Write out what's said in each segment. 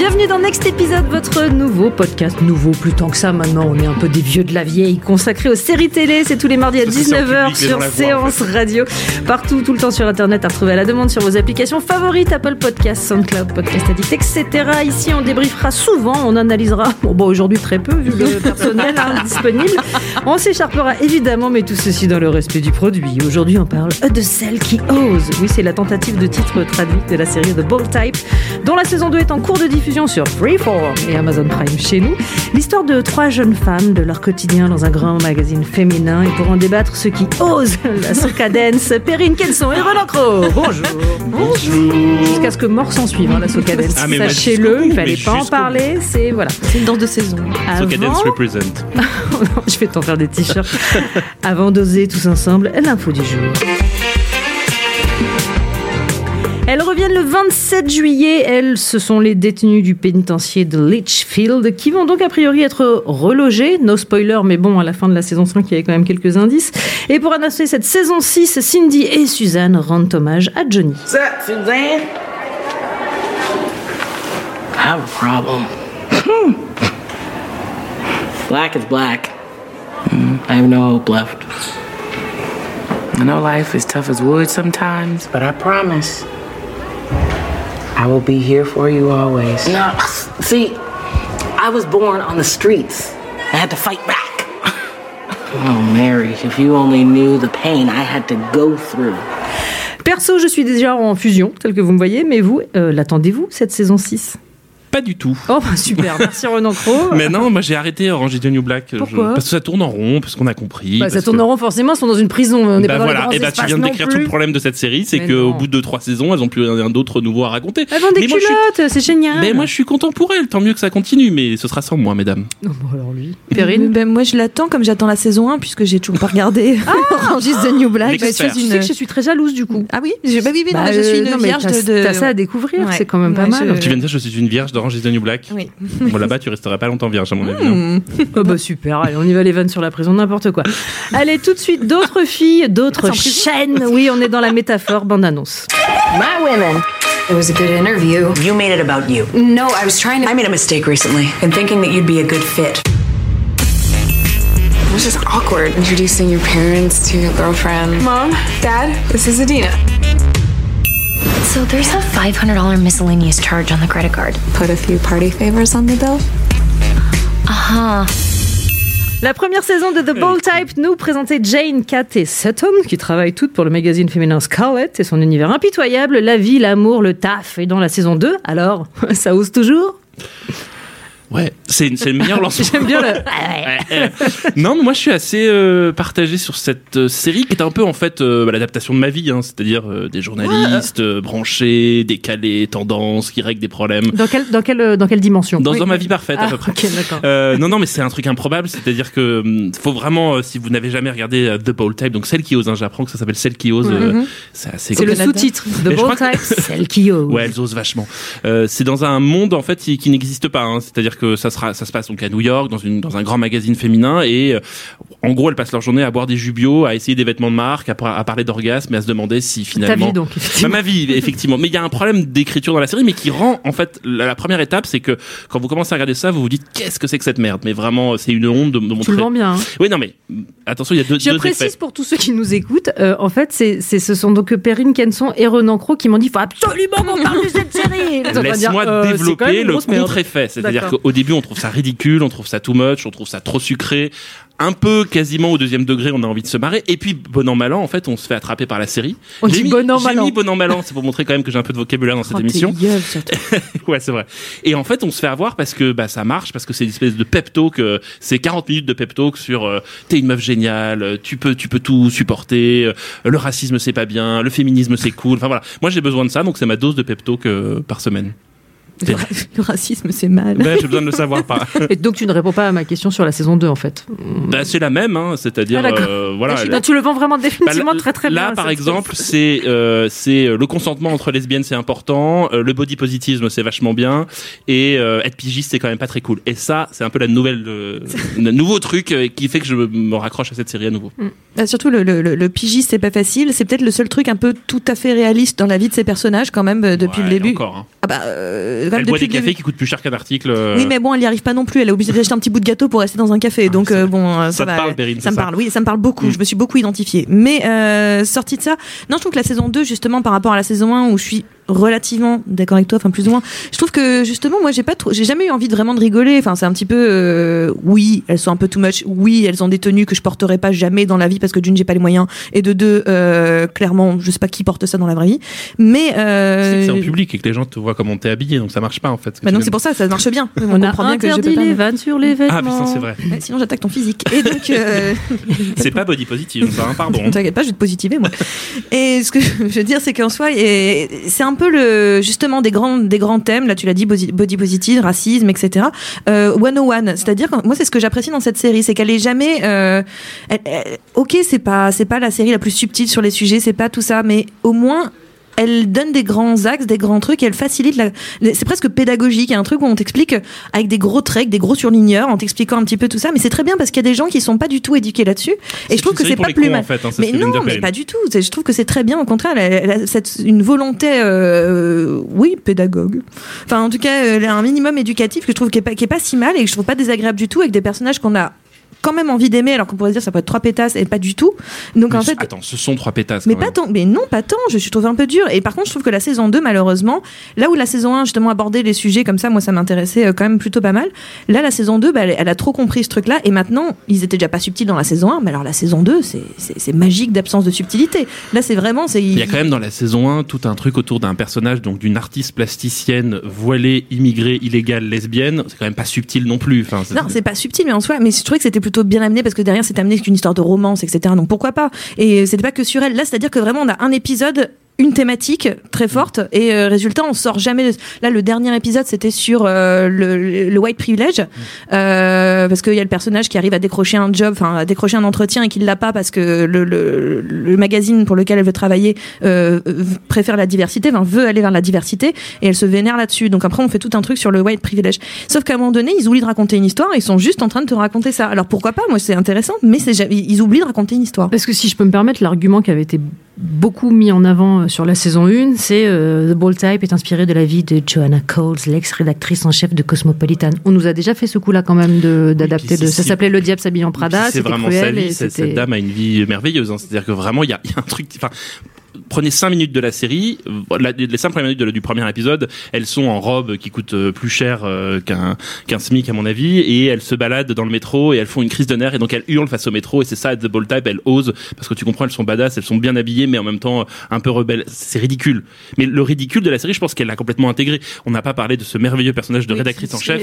Bienvenue dans Next Épisode, votre nouveau podcast. Nouveau, plus tant que ça maintenant, on est un peu des vieux de la vieille, consacré aux séries télé. C'est tous les mardis à 19h sur Séance Radio. Partout, tout le temps sur Internet, à retrouver à la demande sur vos applications favorites, Apple Podcasts, SoundCloud, Podcast Addict, etc. Ici, on débriefera souvent, on analysera, bon, bon aujourd'hui très peu, vu le personnel hein, disponible. On s'écharpera évidemment, mais tout ceci dans le respect du produit. Aujourd'hui, on parle de celle qui ose. Oui, c'est la tentative de titre traduit de la série The Bold Type, dont la saison 2 est en cours de diffusion sur Freeform et Amazon Prime chez nous. L'histoire de trois jeunes femmes, de leur quotidien dans un grand magazine féminin. Et pour en débattre, ceux qui osent la soca dance, Perrine Kenson et Roland Crowe. Bonjour. Bonjour. Jusqu'à ce que mort s'en suive, hein, la soca dance. Ah, Sachez-le, il bout, fallait pas en parler. C'est voilà. C'est une danse de saison. Avant, represent. je vais t'en faire des t-shirts. Avant d'oser tous ensemble, l'info du jour. Elles reviennent le 27 juillet. Elles, ce sont les détenues du pénitencier de Litchfield qui vont donc a priori être relogées. No spoiler, mais bon, à la fin de la saison 5, il y avait quand même quelques indices. Et pour annoncer cette saison 6, Cindy et Suzanne rendent hommage à Johnny. Up, Suzanne? I have a problem. black is black. I have no hope left. I know life is tough as wood sometimes, but I promise I will be here for you always. No, see, I was born on the streets. I had to fight back. Oh, Mary, if you only knew the pain I had to go through. Perso, je suis déjà en fusion, tel que vous me voyez, mais vous, euh, l'attendez-vous, cette saison 6 Pas du tout. Oh, bah, super, merci Renan Cro. Mais non, moi j'ai arrêté Orange is the New Black. Je- Pourquoi Parce que ça tourne en rond, parce qu'on a compris. Bah, ça tourne que- en rond, forcément, ils sont dans une prison. On n'est Bah pas dans voilà, grands et bah tu viens de décrire plus. tout le problème de cette série, c'est qu'au bout de trois saisons, elles ont plus rien d'autre nouveau à raconter. Elles vendent des Mais suis- culottes, c'est génial. Mais moi je suis content pour elles, tant mieux que ça continue, mais ce sera sans moi, mesdames. Oh, bon, alors lui. Perrine ben, Moi, je l'attends comme j'attends la saison 1, puisque j'ai toujours pas regardé Orange is the New Black. Suis Tu une- sais que je suis très jalouse du coup. Ah oui, je, bah oui, oui, non, Bah, je suis euh, une vierge t'as- de, T'as ça à découvrir, c'est quand même pas mal. Tu viens de dire je suis une vierge d'Orange is the New Black Oui. Bon là-bas tu resteras pas longtemps vierge à mon avis. Hmm. Oh, bah super, allez, on y va les vannes sur la prison, n'importe quoi. Allez, tout de suite, d'autres filles, d'autres Ah, chaînes. Oui, on est dans la métaphore, bande annonce. My women. It was a good interview. You made it about you. No, I was trying to. I made a mistake recently in thinking that you'd be a good fit. It was just awkward introducing your parents to your girlfriend. Mom, Dad, this is Adina. So there's a $500 miscellaneous charge on the credit card. Put a few party favors on the bill? Uh huh. La première saison de The Bold Type nous présentait Jane, Kat et Sutton, qui travaillent toutes pour le magazine féminin Scarlet et son univers impitoyable, la vie, l'amour, le taf. Et dans la saison 2, alors, ça ose toujours? Ouais, c'est c'est le meilleur lancement. J'aime bien le... Ouais, non, mais moi je suis assez euh, partagé sur cette euh, série qui est un peu en fait euh, bah, l'adaptation de ma vie, hein, c'est-à-dire euh, des journalistes euh, branchés, décalés, tendances, qui règlent des problèmes. Dans, quelle, dans, quelle, dans quelle dimension? Dans, Oui. dans ma vie parfaite à Ah, peu près. ok, d'accord. Euh, non, non, mais c'est un truc improbable, c'est-à-dire que hum, faut vraiment, euh, si vous n'avez jamais regardé euh, The Bold Type, donc celle qui ose, hein, j'apprends que ça s'appelle celle qui ose, euh, c'est assez C'est le sous-titre. The Bold crois que- Type, celle qui ose. Ouais, elles osent vachement. Euh, c'est dans un monde en fait qui, qui n'existe pas. Hein. C'est-à-dire que ça sera, ça se passe donc à New York, dans une dans un grand magazine féminin, et euh, en gros, elles passent leur journée à boire des jubios, à essayer des vêtements de marque, à, à parler d'orgasme, et à se demander si Ta finalement. vie donc, Bah, ma vie, effectivement. Mais il y a un problème d'écriture dans la série, mais qui rend, en fait, la, la première étape, c'est que quand vous commencez à regarder ça, vous vous dites qu'est-ce que c'est que cette merde? Mais vraiment, c'est une honte de, de montrer. le vends bien. hein. Oui, non, mais attention, il y a deux, Je deux précise effets. pour tous ceux qui nous écoutent, euh, en fait, c'est, c'est, ce sont donc Perrine Kenson et Renan Cro qui m'ont dit il faut absolument qu'on parle de cette série. Laisse-moi euh, développer le contre-effet. C'est-à-dire qu'au Au début, on trouve ça ridicule, on trouve ça too much, on trouve ça trop sucré, un peu quasiment au deuxième degré, on a envie de se marrer. Et puis, bon an, mal an, en fait, on se fait attraper par la série. On J'ai dit mis- bon an, j'ai mal an. mis bon an, mal an, c'est pour montrer quand même que j'ai un peu de vocabulaire dans cette Oh, émission. gueule, ouais, c'est vrai. Et en fait, on se fait avoir parce que bah, ça marche, parce que c'est une espèce de pep talk. euh, c'est 40 minutes de pep talk sur euh, t'es une meuf géniale, euh, tu peux, tu peux tout supporter, euh, le racisme c'est pas bien, le féminisme c'est cool. Enfin voilà, moi j'ai besoin de ça, donc c'est ma dose de pep talk euh, par semaine. Le, ra- le racisme, c'est mal. Ben, j'ai besoin de le savoir pas. Et donc tu ne réponds pas à ma question sur la saison 2 en fait. Bah, c'est la même, hein, c'est-à-dire Ah, euh, voilà. Ah, tu le vends vraiment Bah, définitivement très très bien. Là, par exemple, c'est euh, euh, le consentement entre lesbiennes, c'est important. euh, le body positivisme, c'est vachement bien. Et être pigiste, c'est quand même pas très cool. Et ça, c'est un peu la nouvelle, le nouveau truc qui fait que je me raccroche à cette série à nouveau. Bah, surtout, le, le, pigiste, c'est pas facile. C'est peut-être le seul truc un peu tout à fait réaliste dans la vie de ces personnages, quand même, depuis Ouais, le début. Encore. Hein. Ah bah, quand même Elle boit des cafés qui coûtent plus cher qu'un article. euh, Oui, mais bon, elle y arrive pas non plus. Elle est obligée d'acheter un petit bout de gâteau pour rester dans un café. Donc, euh, bon, euh, ça, Ça te va. parle, Perrine, Ça me ça parle, oui, ça me parle beaucoup. Mm. Je me suis beaucoup identifiée. Mais, sortie de ça, non, je trouve que la saison 2, justement, par rapport à la saison 1, où je suis relativement d'accord avec toi, enfin plus ou moins. Je trouve que justement, moi, j'ai pas trop, j'ai jamais eu envie de vraiment de rigoler. Enfin, c'est un petit peu, euh, oui, elles sont un peu too much. Oui, elles ont des tenues que je porterai pas jamais dans la vie parce que d'une, j'ai pas les moyens, et de deux, euh, clairement, je sais pas qui porte ça dans la vraie vie. Mais C'est que euh, c'est en public et que les gens te voient comment t'es habillé, donc ça marche pas en fait. bah viens c'est pour ça, ça marche bien. On, On a comprend bien que je peux pas les me- vannes sur les vêtements. Ah putain, c'est vrai. Ouais, sinon j'attaque ton physique. Et donc, euh, C'est pas body positive, ça, hein, pardon. Ne t'inquiète pas, je vais te positiver, moi. Et ce que je veux dire, c'est qu'en soi, et- c'est un justement des grands, des grands thèmes. Là, tu l'as dit, body positive, racisme, etc. Euh, 101. C'est-à-dire, que moi, c'est ce que j'apprécie dans cette série, c'est qu'elle est jamais, euh, ok, c'est pas, c'est pas la série la plus subtile sur les sujets, c'est pas tout ça, mais au moins, elle donne des grands axes, des grands trucs, et elle facilite la. C'est presque pédagogique. Il y a un truc où on t'explique avec des gros traits, des gros surligneurs, en t'expliquant un petit peu tout ça. Mais c'est très bien parce qu'il y a des gens qui sont pas du tout éduqués là-dessus. Et je trouve que c'est pas plus cons, mal. en fait, hein, mais non, mais pas du tout. Je trouve que c'est très bien. Au contraire, elle a cette, une volonté, euh, oui, pédagogue. Enfin, en tout cas, elle a un minimum éducatif que je trouve qui est pas, qui est pas si mal et que je trouve pas désagréable du tout avec des personnages qu'on a quand même envie d'aimer alors qu'on pourrait se dire ça peut être trois pétasses et pas du tout. Donc en Mais fait, Attends, ce sont trois pétasses. mais quand pas tant, mais non, pas tant. Je suis trouvé un peu dur. Et par contre, je trouve que la saison 2, malheureusement, là où la saison 1, justement, abordait les sujets comme ça, moi, ça m'intéressait euh, quand même plutôt pas mal. Là, la saison 2, bah, elle, elle a trop compris ce truc-là. Et maintenant, ils étaient déjà pas subtils dans la saison 1, mais alors la saison 2, c'est- magique d'absence de subtilité. Là, c'est vraiment, c'est. Il y a quand même dans la saison 1 tout un truc autour d'un personnage, donc d'une artiste plasticienne voilée, immigrée, illégale, lesbienne. C'est quand même pas subtil non plus. Enfin, Non, c'est pas subtil, mais en soi, mais je trouvais que c'était plutôt bien amené parce que derrière, c'est amené qu'une histoire de romance, etc. Donc pourquoi pas? Et c'était pas que sur elle. Là, c'est-à-dire que vraiment, on a un épisode une thématique très forte et euh, résultat on sort jamais de... là le dernier épisode c'était sur euh, le, le white privilege euh, parce qu'il y a le personnage qui arrive à décrocher un job enfin à décrocher un entretien et qui l'a pas parce que le, le, le magazine pour lequel elle veut travailler euh, préfère la diversité enfin veut aller vers la diversité et elle se vénère là-dessus. Donc après on fait tout un truc sur le white privilege. Sauf qu'à un moment donné ils oublient de raconter une histoire ils sont juste en train de te raconter ça. Alors pourquoi pas? Moi c'est intéressant mais c'est ils oublient de raconter une histoire. Parce que si je peux me permettre, l'argument qui avait été beaucoup mis en avant euh, sur la saison 1, c'est euh, The Bold Type est inspiré de la vie de Joanna Coles, l'ex-rédactrice en chef de Cosmopolitan. On nous a déjà fait ce coup-là quand même de- d'adapter de. Ça s'appelait Le Diable s'habille en Prada. c'est vraiment cruel sa vie. et Cette, dame a une vie merveilleuse. hein. C'est-à-dire que vraiment, il y a, il y a un truc. Enfin, prenez cinq minutes de la série. euh, la- les cinq premières minutes de la- du premier épisode, elles sont en robe qui coûte euh, plus cher euh, qu'un qu'un smic à mon avis, et elles se baladent dans le métro et elles font une crise de nerfs et donc elles hurlent face au métro et c'est ça The Ball Type. Elles osent parce que tu comprends, elles sont badass, elles sont bien habillées, mais en même temps un peu rebelles. C'est ridicule. Mais le ridicule de la série, je pense qu'elle l'a complètement intégré. On n'a pas parlé de ce merveilleux personnage de rédactrice en chef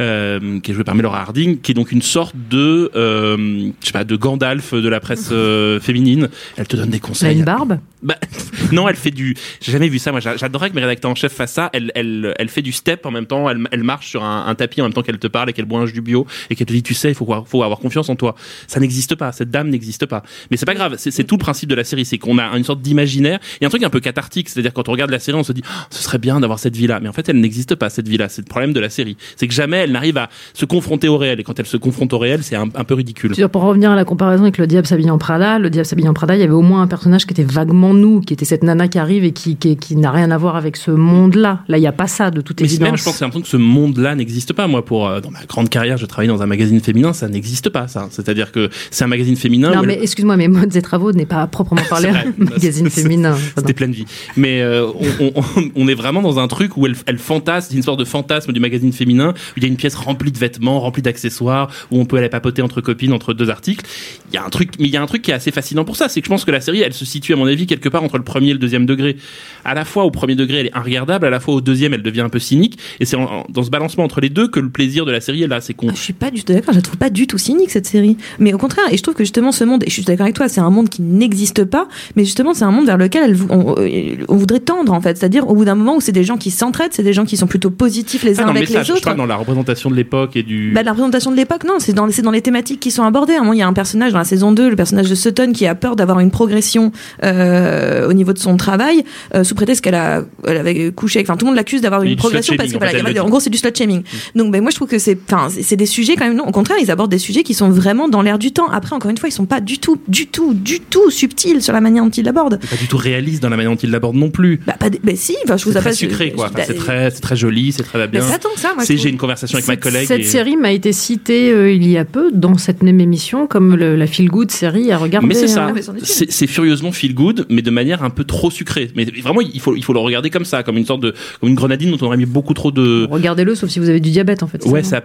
euh, qui est joué par Laura Harding, qui est donc une sorte de, euh, je sais pas, de Gandalf de la presse euh, féminine. Elle te donne des Elle a conseils. une barbe Bah, non, elle fait du. J'ai jamais vu ça. Moi, j'a- j'adorerais que mes rédacteurs en chef fassent ça. Elle, elle, elle fait du step en même temps. Elle, elle marche sur un, tapis en même temps qu'elle te parle et qu'elle boit un jus du bio et qu'elle te dit, tu sais, il faut, faut avoir confiance en toi. Ça n'existe pas. Cette dame n'existe pas. Mais c'est pas grave. C'est tout le principe de la série, c'est qu'on a une sorte d'imaginaire. A un truc un peu cathartique, c'est-à-dire quand on regarde la série, on se dit, Oh, ce serait bien d'avoir cette vie-là. Mais en fait, elle n'existe pas cette vie-là. C'est le problème de la série. C'est que jamais elle n'arrive à se confronter au réel. Et quand elle se confronte au réel, c'est un, peu ridicule. Pour revenir à la comparaison avec Le Diable s'habille Prada, Le Diable s'habille Prada, il y avait au moins un personnage qui était vaguement avant nous, qui était cette nana qui arrive et qui, qui, qui n'a rien à voir avec ce monde-là. Là, il n'y a pas ça de toute Mais évidence. même, je pense que l'impression que ce monde-là n'existe pas. Moi, pour euh, dans ma grande carrière, je travaille dans un magazine féminin, ça n'existe pas. Ça, c'est-à-dire que c'est un magazine féminin. non, mais excuse-moi, mais Modes et Travaux n'est pas à proprement parler un magazine féminin. C'était pleine vie. Mais euh, on, on- on est vraiment dans un truc où elle, elle fantasme, c'est une sorte de fantasme du magazine féminin, où il y a une pièce remplie de vêtements, remplie d'accessoires, où on peut aller papoter entre copines, entre deux articles. Il y a un truc, mais il y a un truc qui est assez fascinant pour ça, c'est que je pense que la série, elle se situe à mon avis quelque part entre le premier et le deuxième degré. À la fois au premier degré, elle est regardable, à la fois au deuxième, elle devient un peu cynique, et c'est dans ce balancement entre les deux que le plaisir de la série est là. C'est qu'on Ah, je suis pas du tout d'accord, je la trouve pas du tout cynique cette série. Mais au contraire, et je trouve que justement ce monde, et je suis d'accord avec toi, c'est un monde qui n'existe pas, mais justement c'est un monde vers lequel elle, vou- on, euh, on voudrait tendre en fait. C'est-à-dire au bout d'un moment où c'est des gens qui s'entraident, c'est des gens qui sont plutôt positifs les pas uns le avec message, les je autres. parle dans la représentation de l'époque et du. Bah, la représentation de l'époque, non, c'est dans, c'est dans les thématiques qui sont abordées. À un moment, il y a un personnage dans la saison 2, le personnage de Sutton, qui a peur d'avoir une progression euh, au niveau de son travail, euh, sous prétexte qu'elle a, elle avait couché avec, enfin, tout le monde l'accuse d'avoir une progression parce que voilà, en gros, c'est du slut shaming. Donc, ben, moi, je trouve que c'est, enfin, c'est des sujets quand même, non, au contraire, ils abordent des sujets qui sont vraiment dans l'air du temps. Après, encore une fois, ils sont pas du tout, du tout, du tout subtils sur la manière dont ils l'abordent. Pas du tout réaliste dans la manière dont il l'aborde non plus. Bah, pas, bah, si, enfin, je vous très pas sucré, quoi. Enfin, bah, c'est très, c'est très joli, c'est très bah, bien. ça, C'est, trouve. j'ai une conversation avec ma Cette, collègue. cette et- série m'a été citée euh, il y a peu dans cette même émission comme le- la feel good série à regarder. Mais c'est ça, hein. une. c'est c'est furieusement feel good, mais de manière un peu trop sucrée. Mais vraiment, il faut, il faut le regarder comme ça, comme une sorte de, comme une grenadine dont on aurait mis beaucoup trop de. Regardez-le, sauf si vous avez du diabète en fait. Ouais, ça,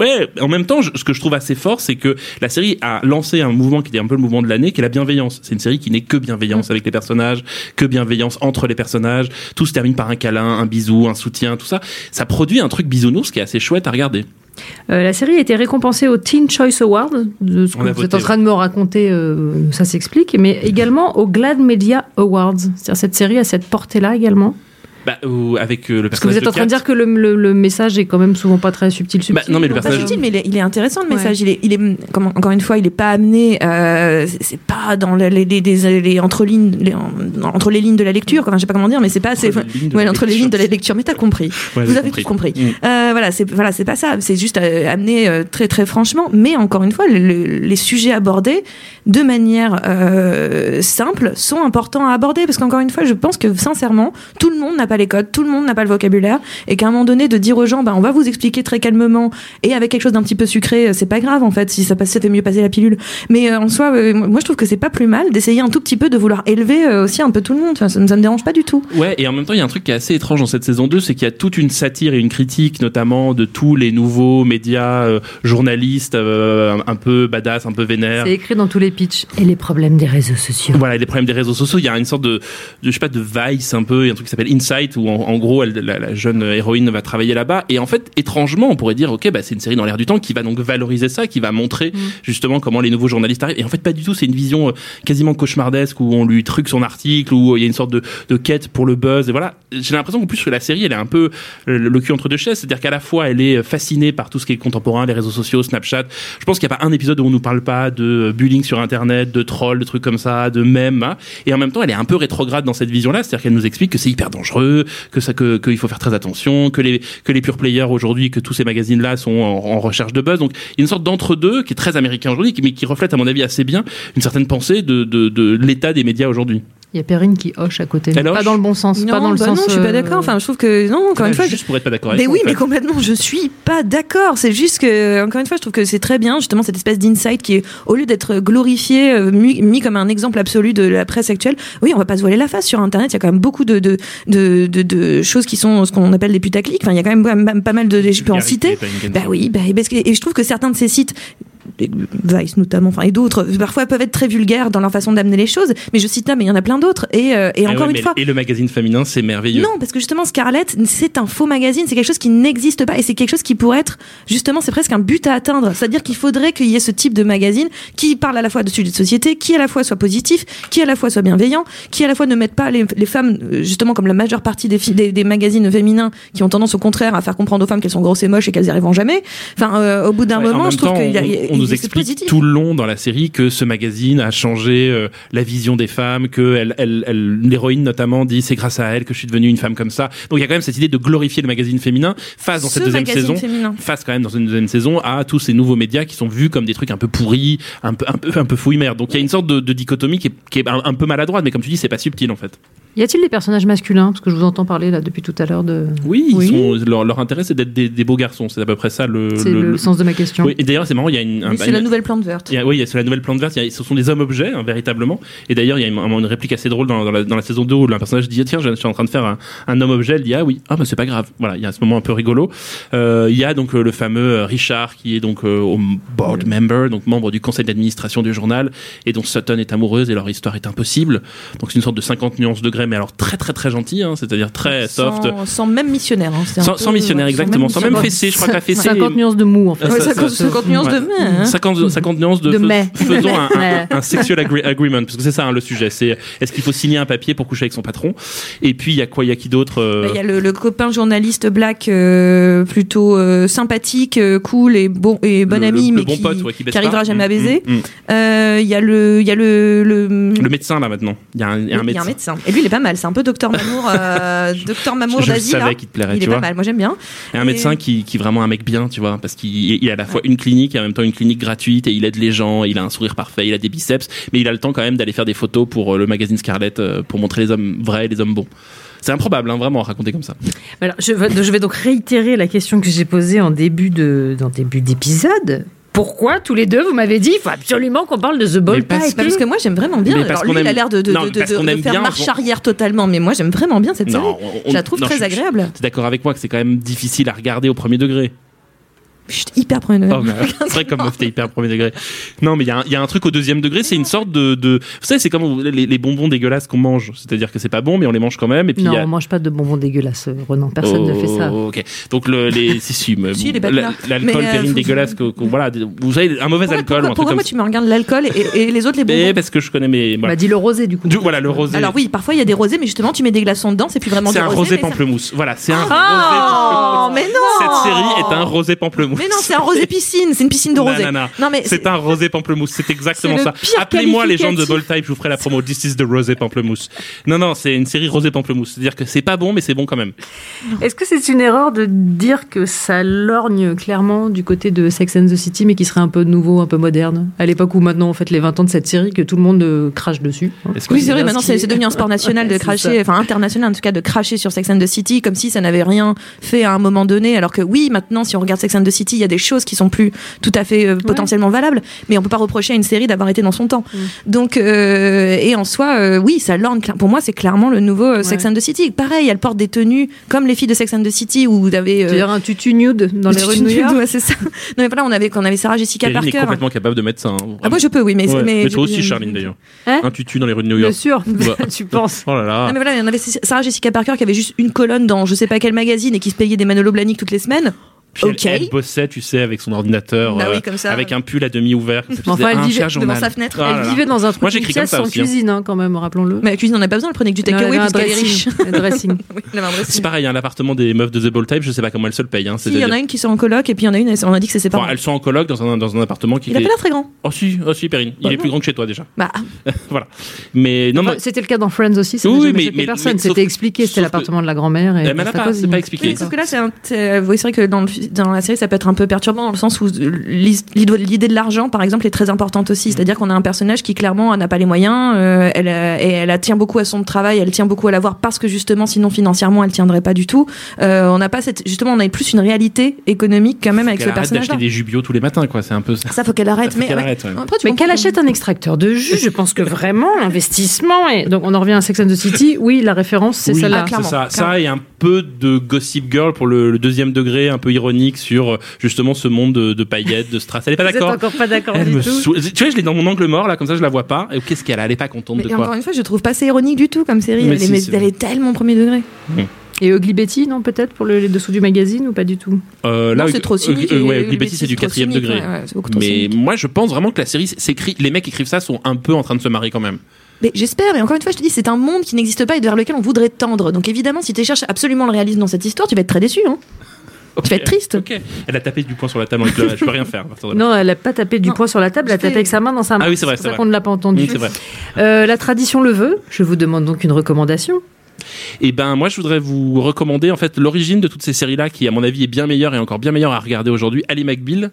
ouais. En même temps, je- ce que je trouve assez fort, c'est que la série a lancé un mouvement qui était un peu le mouvement de l'année, qui est la bienveillance. C'est une série qui n'est que bienveillance avec les personnages, que bienveillance entre les personnages. Tout se termine par un câlin, un bisou, un soutien, tout ça. Ça produit un truc bisounours qui est assez chouette à regarder. Euh, la série a été récompensée au Teen Choice Award, de ce que On vous voté, êtes en train de me raconter, euh, ça s'explique, mais également au Glad Media Awards. C'est-à-dire cette série a cette portée-là également. Bah, ou avec euh, le Parce que vous êtes en train de dire que le, le- le message est quand même souvent pas très subtil. subtil Bah, non, mais le pas personnage- subtil, mais il est, il est intéressant le Ouais. message. Il est, il est, comme, encore une fois, il est pas amené. Euh, c'est- pas dans les, les, les, les- les- entre lignes, les- en- entre les lignes de la lecture. Enfin, je sais pas comment dire, mais c'est pas assez. Entre les lignes de Ouais, la entre les lecture. lignes de la lecture. Mais t'as compris. Ouais, Vous avez compris. tous compris. Mm. Euh, voilà, c'est voilà, c'est pas ça. C'est juste euh, amené euh, très très franchement. Mais encore une fois, le- le- les sujets abordés de manière euh, simple sont importants à aborder parce qu'encore une fois, je pense que sincèrement, tout le monde n'a pas les codes, tout le monde n'a pas le vocabulaire, et qu'à un moment donné, de dire aux gens, bah, on va vous expliquer très calmement et avec quelque chose d'un petit peu sucré, euh, c'est pas grave en fait. Si ça passe, ça fait mieux passer la pilule. Mais euh, en soi, euh, moi je trouve que c'est pas plus mal d'essayer un tout petit peu de vouloir élever euh, aussi un peu tout le monde. Enfin, ça, ça me dérange pas du tout. Ouais, et en même temps, il y a un truc qui est assez étrange dans cette saison 2, c'est qu'il y a toute une satire et une critique, notamment de tous les nouveaux médias euh, journalistes euh, un peu badass, un peu vénères. C'est écrit dans tous les pitchs. Et les problèmes des réseaux sociaux. Voilà, les problèmes des réseaux sociaux, il y a une sorte de, de je sais pas, de vice un peu, il y a un truc qui s'appelle Insight, où en, en gros, elle, la, la jeune héroïne va travailler là-bas. Et en fait, étrangement, on pourrait dire, ok, bah, c'est une série dans l'air du temps qui va donc valoriser ça, qui va montrer justement comment les nouveaux journalistes arrivent. Et en fait, pas du tout, c'est une vision euh, quasiment cauchemardesque où on lui truque son article, où il y a une sorte de, de quête pour le buzz. Et voilà, j'ai l'impression qu'en plus que la série, elle est un peu le, le cul entre deux chaises, c'est-à-dire qu'à la fois, elle est fascinée par tout ce qui est contemporain, les réseaux sociaux, Snapchat. Je pense qu'il n'y a pas un épisode où on nous parle pas de bullying sur Internet, de trolls, de trucs comme ça, de mèmes. hein. Et en même temps, elle est un peu rétrograde dans cette vision-là, c'est-à-dire qu'elle nous explique que c'est hyper dangereux, que ça, que qu'il faut faire très attention, que les que les pure players aujourd'hui, que tous ces magazines-là sont en, recherche de buzz. Donc, il y a une sorte d'entre-deux qui est très américain aujourd'hui, mais qui reflète à mon avis assez bien une certaine pensée de de, de l'état des médias aujourd'hui. Il y a Perrine qui hoche à côté. Pas dans le bon sens. non, pas dans le bah sens. non, je suis pas euh, d'accord. Enfin, je trouve que non. Encore une fois, juste pour être pas d'accord avec Mais oui, en mais complètement, je suis pas d'accord. C'est juste que, encore une fois, je trouve que c'est très bien, justement, cette espèce d'insight qui est, au lieu d'être glorifié, euh, mis, mis comme un exemple absolu de la presse actuelle, oui, on va pas se voiler la face sur Internet. Il y a quand même beaucoup de, de, de, de, de choses qui sont ce qu'on appelle des putaclics. Enfin, il y a quand même, pas mal de, je peux en citer. Bah oui, bah, parce que, et je trouve que certains de ces sites, Vice notamment, enfin et d'autres, parfois peuvent être très vulgaires dans leur façon d'amener les choses. Mais je cite là, mais il y en a plein d'autres. Et, euh, et Ah encore ouais, une fois, Et le magazine féminin, c'est merveilleux. non, parce que justement, Scarlett, c'est un faux magazine, c'est quelque chose qui n'existe pas et c'est quelque chose qui pourrait être, justement, c'est presque un but à atteindre. C'est-à-dire qu'il faudrait qu'il y ait ce type de magazine qui parle à la fois de sujets de société, qui à la fois soit positif, qui à la fois soit bienveillant, qui à la fois ne mette pas les, les femmes, euh, justement, comme la majeure partie des, des, des magazines féminins qui ont tendance au contraire à faire comprendre aux femmes qu'elles sont grosses et moches et qu'elles y arriveront jamais. Enfin, euh, au bout d'un Ouais, moment, je trouve qu'il y a, on, nous explique positif. tout le long dans la série que ce magazine a changé euh, la vision des femmes, que elle, elle, elle- l'héroïne notamment dit c'est grâce à elle que je suis devenue une femme comme ça. Donc il y a quand même cette idée de glorifier le magazine féminin face dans Ce cette deuxième magazine saison, féminin. face quand même dans une deuxième saison à tous ces nouveaux médias qui sont vus comme des trucs un peu pourris, un peu un peu un. Donc il y a une sorte de, de dichotomie qui est, qui est un, un peu maladroite, mais comme tu dis c'est pas subtil en fait. Y a-t-il des personnages masculins? Parce que je vous entends parler là depuis tout à l'heure de. Oui, ils Oui. sont, leur, leur intérêt c'est d'être des, des beaux garçons, c'est à peu près ça le. C'est le, sens de ma question. Oui, et d'ailleurs c'est marrant, il y a une, un- Mais C'est la nouvelle plante verte. Il y a- oui, il c'est la nouvelle plante verte. il y a- ce sont des hommes-objets, hein, véritablement. Et d'ailleurs, il y a une, une réplique assez drôle dans, dans la, dans la saison 2 où un personnage dit Tiens, je suis en train de faire un, un homme-objet. Elle dit Ah oui, ah, bah, c'est pas grave. Voilà, il y a ce moment un peu rigolo. Euh, il y a donc euh, le fameux euh, Richard qui est donc euh, au board member, donc membre du conseil d'administration du journal, et dont Sutton est amoureuse et leur histoire est impossible. Donc c'est une sorte de 50 nuances degrés, mais alors très très très gentil, hein, c'est-à-dire très soft. Sans, même missionnaire. hein, Sans, peu- sans missionnaire, ouais, exactement. Sans même fessé. Je crois que la fessée. 50 nuances de mou en fait. Ouais, Ouais, ça- 50, ça- 50 nuances de ouais. Main. hein. 50, 50 nuances de, De mai. faisons un, un- sexual agree- agreement parce que c'est ça hein, le sujet c'est est-ce qu'il faut signer un papier pour coucher avec son patron? Et puis il y a quoi? Il y a qui d'autre euh, Bah, Il y a le, le copain journaliste black euh, plutôt euh, sympathique, euh, cool et bon et bon le- ami, le mais bon qui, pote, ouais, qui qui arrivera pas. jamais à Mm, baiser. mm, mm. Euh, Il y a le, il y a le, le, le médecin là maintenant il y a un, il y a un il y a un médecin. Et lui, il est pas mal. C'est un peu Docteur Mamour, Docteur Mamour je d'Asie. savais là. qu'il te plairait Il tu est pas vois mal. Moi, j'aime bien. et un médecin qui, qui est vraiment un mec bien tu vois parce qu'il il a à la fois une clinique et en même temps une clinique gratuite et il aide les gens il a un sourire parfait il a des biceps mais il a le temps quand même d'aller faire des photos pour euh, le magazine Scarlett euh, pour montrer les hommes vrais et les hommes bons c'est improbable hein, vraiment à raconter comme ça Alors, je, vais, je vais donc réitérer la question que j'ai posée en début de, dans début d'épisode. Pourquoi tous les deux vous m'avez dit il faut absolument qu'on parle de The Ball parce Bah, parce que moi, j'aime vraiment bien. Alors, lui, qu'on il a aime- l'air de, de, Non, de, de- aime faire bien, marche on- arrière totalement. Mais moi, j'aime vraiment bien cette série. non, on- Je la trouve non, très je- agréable. T'es d'accord avec moi que c'est quand même difficile à regarder au premier degré Je suis hyper premier degré. Oh, c'est vrai que comme meuf, t'es hyper premier degré. Non, mais il y, a un- il y a un truc au deuxième degré, c'est une sorte de, de... Vous savez, c'est comme les, les bonbons dégueulasses qu'on mange. C'est-à-dire que c'est pas bon, mais on les mange quand même. Et puis Non, y a... on mange pas de bonbons dégueulasses, Renan. Personne ne fait ça. Oh, Ok. Donc le, les, si, si, mais Si, les l'alcool, euh, dégueulasse, que, que- voilà, vous savez, un mauvais Pourquoi, alcool, pourquoi, truc pourquoi comme moi, tu me regardes l'alcool et, et les autres, les ça. bonbons Eh, parce que je connais mes. Voilà, Bah, dis le rosé du coup. Du- voilà le rosé. Alors oui, parfois il y a des rosés, mais justement tu mets des glaçons dedans, c'est plus vraiment c'est un rosé. pamplemousse. Voilà, c'est un Oh, rosé mais non Cette série est un rosé pamplemousse. Mais non, c'est un rosé piscine, c'est une piscine de rosé. non, non. mais C'est un rosé pamplemousse, c'est exactement ça. Appelez-moi les gens de. Bold Type, je vous ferai la promo This is the rosé pamplemousse. Non, non, c'est une série rosé pamplemousse. C'est-à-dire que c'est pas bon, mais c'est bon quand même. Est-ce que c'est une erreur de dire que ça lorgne clairement du côté de Sex and the City, mais qui serait un peu nouveau, un peu moderne À l'époque où maintenant on fête les 20 ans de cette série, que tout le monde euh, crache dessus. hein. Oui, c'est vrai, maintenant c'est devenu un sport national de cracher, enfin international en tout cas, de cracher sur Sex and the City, comme si ça n'avait rien fait à un moment donné. Alors que oui, maintenant, si on regarde Sex and the City, il y a des choses qui sont plus tout à fait euh, potentiellement valables, mais on peut pas reprocher à une série d'avoir été dans son temps. Mm. Donc, euh, et en soi, euh, oui, ça lorne. Pour moi, c'est clairement le nouveau euh, Sex Ouais. and the City. Pareil, elle porte des tenues comme les filles de Sex and the City où vous avez. Tu un tutu nude dans les rues de New York ouais, c'est ça. Non, mais voilà, on avait, qu'on avait Sarah Jessica Perrine est Parker. complètement capable de mettre ça. hein, Ah, moi, je peux, oui, mais, Ouais. mais, Mais toi aussi, Charline, d'ailleurs. Hein Un tutu dans les rues de New Bien York. sûr, Ouais. tu penses. Oh là là. Non mais voilà, il y en avait Sarah Jessica Parker qui avait juste une colonne dans je sais pas quel magazine et qui se payait des Manolo Blahnik toutes les semaines. Puis ok. elle, elle bossait, tu sais, avec son ordinateur, Bah oui, euh, comme ça. avec un pull à demi ouvert. comme ça, Enfin, elle un vivait devant sa fenêtre. Ah là Elle là. vivait dans un truc Moi, une pièce sans aussi, hein. cuisine, hein, quand même, rappelons-le. Mais la cuisine, on a pas besoin, elle prenait que du takeaway a puisqu'elle est riche. dressing. Oui, elle avait un dressing. C'est pareil, hein, l'appartement des meufs de The Bold Type, je sais pas comment elles se le payent. Hein, Si, il y en a une qui sont en coloc et puis il y en a une, on a dit que c'est ses Bon, parents. elles sont en coloc dans un, dans un appartement qui Il a fait. pas l'air très grand. Oh si, oh si, Perrine. Il est plus grand que chez toi déjà. Bah, voilà. Mais non, non. Enfin, C'était le cas dans Friends aussi, ça Oui, n'a mais- personne. C'était expliqué, c'était l'appartement de la grand-mère. Et Eh, mais a cosy. c'est pas expliqué. sauf que là, c'est c'est- c'est vrai que dans, le- dans la série, ça peut être un peu perturbant dans le sens où l'idée de l'argent, par exemple, est très importante aussi. C'est-à-dire qu'on a un personnage qui clairement n'a pas les moyens, euh, elle, et elle tient beaucoup à son travail, elle tient beaucoup à l'avoir parce que justement, sinon financièrement, elle tiendrait pas du tout. Euh, on n'a pas cette, justement, on a plus une réalité économique quand même avec Qu'elle ce arrête personnage-là. d'acheter des jubios tous les matins, quoi. C'est un peu ça. Ça, faut qu'elle arrête. Faut mais qu'elle ouais. ouais. Achète un extracteur de jus, je pense que vraiment l'investissement. est- Donc on en revient à Sex and the City. Oui, la référence, c'est Oui, celle-là. Ah, ça. clairement. Ça et un peu de Gossip Girl pour le, le deuxième degré, un peu ironique sur euh, justement ce monde de, de paillettes, de strass. Elle est pas d'accord. encore pas d'accord Elle du me tout. saoule. Tu vois, je l'ai dans mon angle mort là, comme ça je la vois pas. Et qu'est-ce qu'elle a? Elle est pas contente Mais de encore quoi une fois, je trouve pas ça ironique du tout comme série. Mais elle, si, est, mais c'est elle vrai. est tellement premier degré. Et Ugly Betty, non, peut-être pour le, les dessous du magazine ou pas du tout? Euh, Là, c'est trop cynique. euh, et ouais, Ugly Betty, c'est du quatrième degré. ouais, ouais, c'est beaucoup trop Mais cynique. moi, je pense vraiment que la série s'écrit. Les mecs qui écrivent ça sont un peu en train de se marier quand même. Mais j'espère, mais encore une fois, je te dis, c'est un monde qui n'existe pas et vers lequel on voudrait tendre. Donc évidemment, si tu cherches absolument le réalisme dans cette histoire, tu vas être très déçu. Hein. Tu vas être triste. Elle a tapé du poing sur la table. Je peux rien faire. Non, elle n'a pas tapé du poing sur la table, elle a tapé avec sa main dans sa main. Ah oui, c'est vrai, pour c'est ça vrai. qu'on ne l'a pas entendu. Oui, c'est vrai. Euh, la tradition le veut. Je vous demande donc une recommandation. Et ben moi je voudrais vous recommander en fait l'origine de toutes ces séries là qui à mon avis est bien meilleure et encore bien meilleure à regarder aujourd'hui. Ali McBeal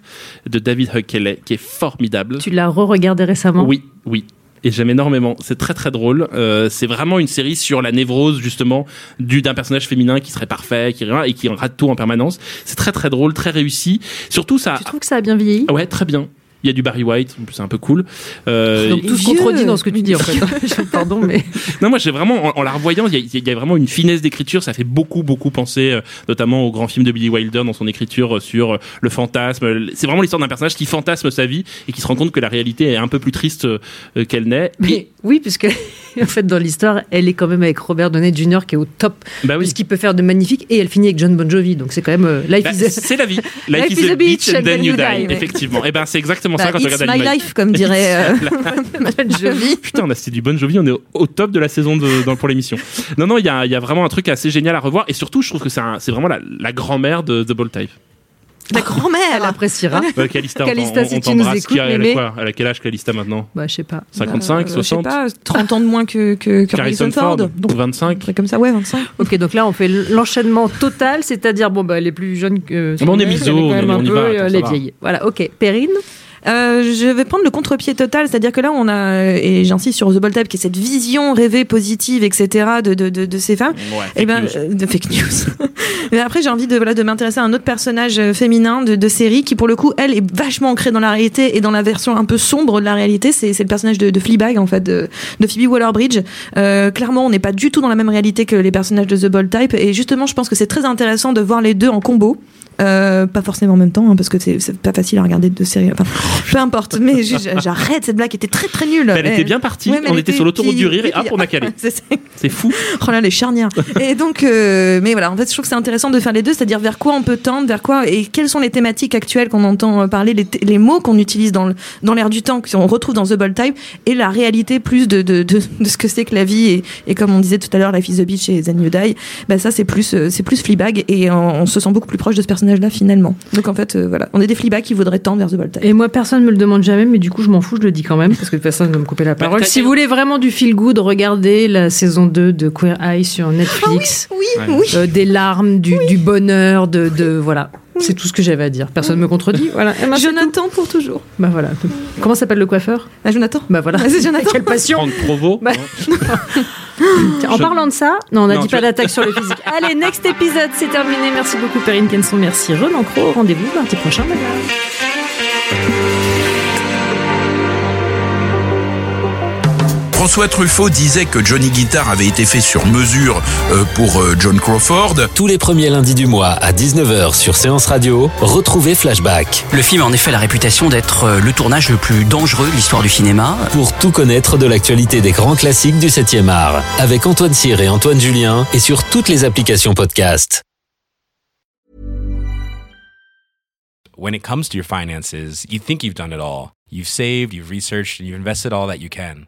de David Huckeley qui est formidable. Tu l'as re-regardé récemment? Oui, oui. Et j'aime énormément. C'est très très drôle. Euh, c'est vraiment une série sur la névrose justement du d'un personnage féminin qui serait parfait, qui et qui rate tout en permanence. C'est très très drôle, très réussi. Surtout ça. Tu trouves que ça a bien vieilli? Ouais, très bien. Il y a du Barry White, en plus c'est un peu cool. Euh, Donc tout se contredit dans ce que tu dis en fait. Pardon, mais non, moi j'ai vraiment, en, en la revoyant, il y, a- il y a vraiment une finesse d'écriture. Ça fait beaucoup, beaucoup penser, euh, notamment au grand film de Billy Wilder dans son écriture euh, sur euh, le fantasme. C'est vraiment l'histoire d'un personnage qui fantasme sa vie et qui se rend compte que la réalité est un peu plus triste euh, qu'elle n'est. Mais oui, puisque en fait dans l'histoire, elle est quand même avec Robert Downey Jr. qui est au top Bah oui. de ce qu'il peut faire de magnifique, et elle finit avec John Bon Jovi. Donc c'est quand même euh, life Bah, is c'est la vie. Life, is, a bitch and then you die. ouais. Effectivement. Et ben c'est exactement Bah, ça quand tu it's regardes my life, comme dirait euh, Madame Jolie. Putain, on a du Bon Jovi, on est au, top de la saison de, dans, pour l'émission. Non, non, il y a, il y a vraiment un truc assez génial à revoir et surtout, je trouve que c'est vraiment la, la grand-mère de The Bold Type. La Elle grand-mère. appréciera. Euh, Calista, Calista, on, si on tu nous écoutes, elle a mémé. quoi? Elle a quel âge Calista maintenant? Bah je sais pas. 55, Euh, Je sais 60 pas, 30 ans de moins que, que, que Harrison Ford, donc Un 25. truc comme ça, ouais, 25. Ok, donc là on fait l'enchaînement total, c'est-à-dire bon bah elle est plus jeune que. Bon, on est miso, elle on on y peu, va, euh, attends, elle ça est va. vieille. Voilà, ok. Perrine? Euh, je vais prendre le contre-pied total, c'est-à-dire que là, on a, et j'insiste sur The Bold Type, qui est cette vision rêvée, positive, etc., de, de, de, de ces femmes. Ouais, Eh fake ben, news. euh, de fake news. Mais après, j'ai envie de, voilà, de m'intéresser à un autre personnage euh, féminin de, de série qui, pour le coup, elle est vachement ancrée dans la réalité et dans la version un peu sombre de la réalité. C'est, c'est le personnage de, de Fleabag, en fait, de, de Phoebe Waller-Bridge. Euh, clairement, on n'est pas du tout dans la même réalité que les personnages de The Bold Type. Et justement, je pense que c'est très intéressant de voir les deux en combo. Euh, pas forcément en même temps, hein, parce que c'est, c'est pas facile à regarder deux séries. Enfin, peu importe. Mais j'arrête cette blague, était très très nulle. Elle Mais- était bien partie, Ouais, mais on était sur l'autoroute du rire et hop, on a calé. C'est fou. Oh là, les charnières. et donc, euh, mais voilà, en fait, je trouve que c'est intéressant de faire les deux, c'est-à-dire vers quoi on peut tendre, vers quoi, et quelles sont les thématiques actuelles qu'on entend euh, parler, les, mots qu'on utilise dans l'air du temps, qu'on retrouve dans The Bold Type, et la réalité plus de, de, de, de ce que c'est que la vie, et, et comme on disait tout à l'heure, Life is the Beach et You Die, bah ça, c'est plus, euh, c'est plus Fleabag, et on, on se sent beaucoup plus proche de ce personnage-là, finalement. Donc, en fait, euh, voilà, on est des Fleabag qui voudraient tendre vers The Bold Type. Et moi, personne me le demande jamais, mais du coup, je m'en fous, je le dis quand même, parce que personne ne va me couper la parole. t'as- si vous voulez vraiment du feel good, regardez la saison 2 de Queer Eye sur Netflix. Oui, Ouais. oui. Euh, des larmes, du, du bonheur, de, de voilà. C'est tout ce que j'avais à dire. Personne ne me contredit. Voilà. Jonathan pour toujours. Bah voilà. Comment s'appelle le coiffeur? Ah, Jonathan Bah voilà. Ah, c'est Jonathan. Quelle passion. Franck Provo. Bah, en Je- parlant de ça, non, on n'a dit tu- pas d'attaque sur le physique. Allez, next épisode, c'est terminé. Merci beaucoup, Perrine Kenson. Merci, Renan Cro. Rendez-vous mardi prochain, madame. François Truffaut disait que Johnny Guitar avait été fait sur mesure euh, pour euh, John Crawford. Tous les premiers lundis du mois à 19h sur Séance Radio, retrouvez Flashback. Le film a en effet la réputation d'être euh, le tournage le plus dangereux de l'histoire du cinéma. Pour tout connaître de l'actualité des grands classiques du 7e art. Avec Antoine Cyr et Antoine Julien et sur toutes les applications podcast. When it comes to your finances, you think you've done it all. You've saved, you've researched, and you've invested all that you can.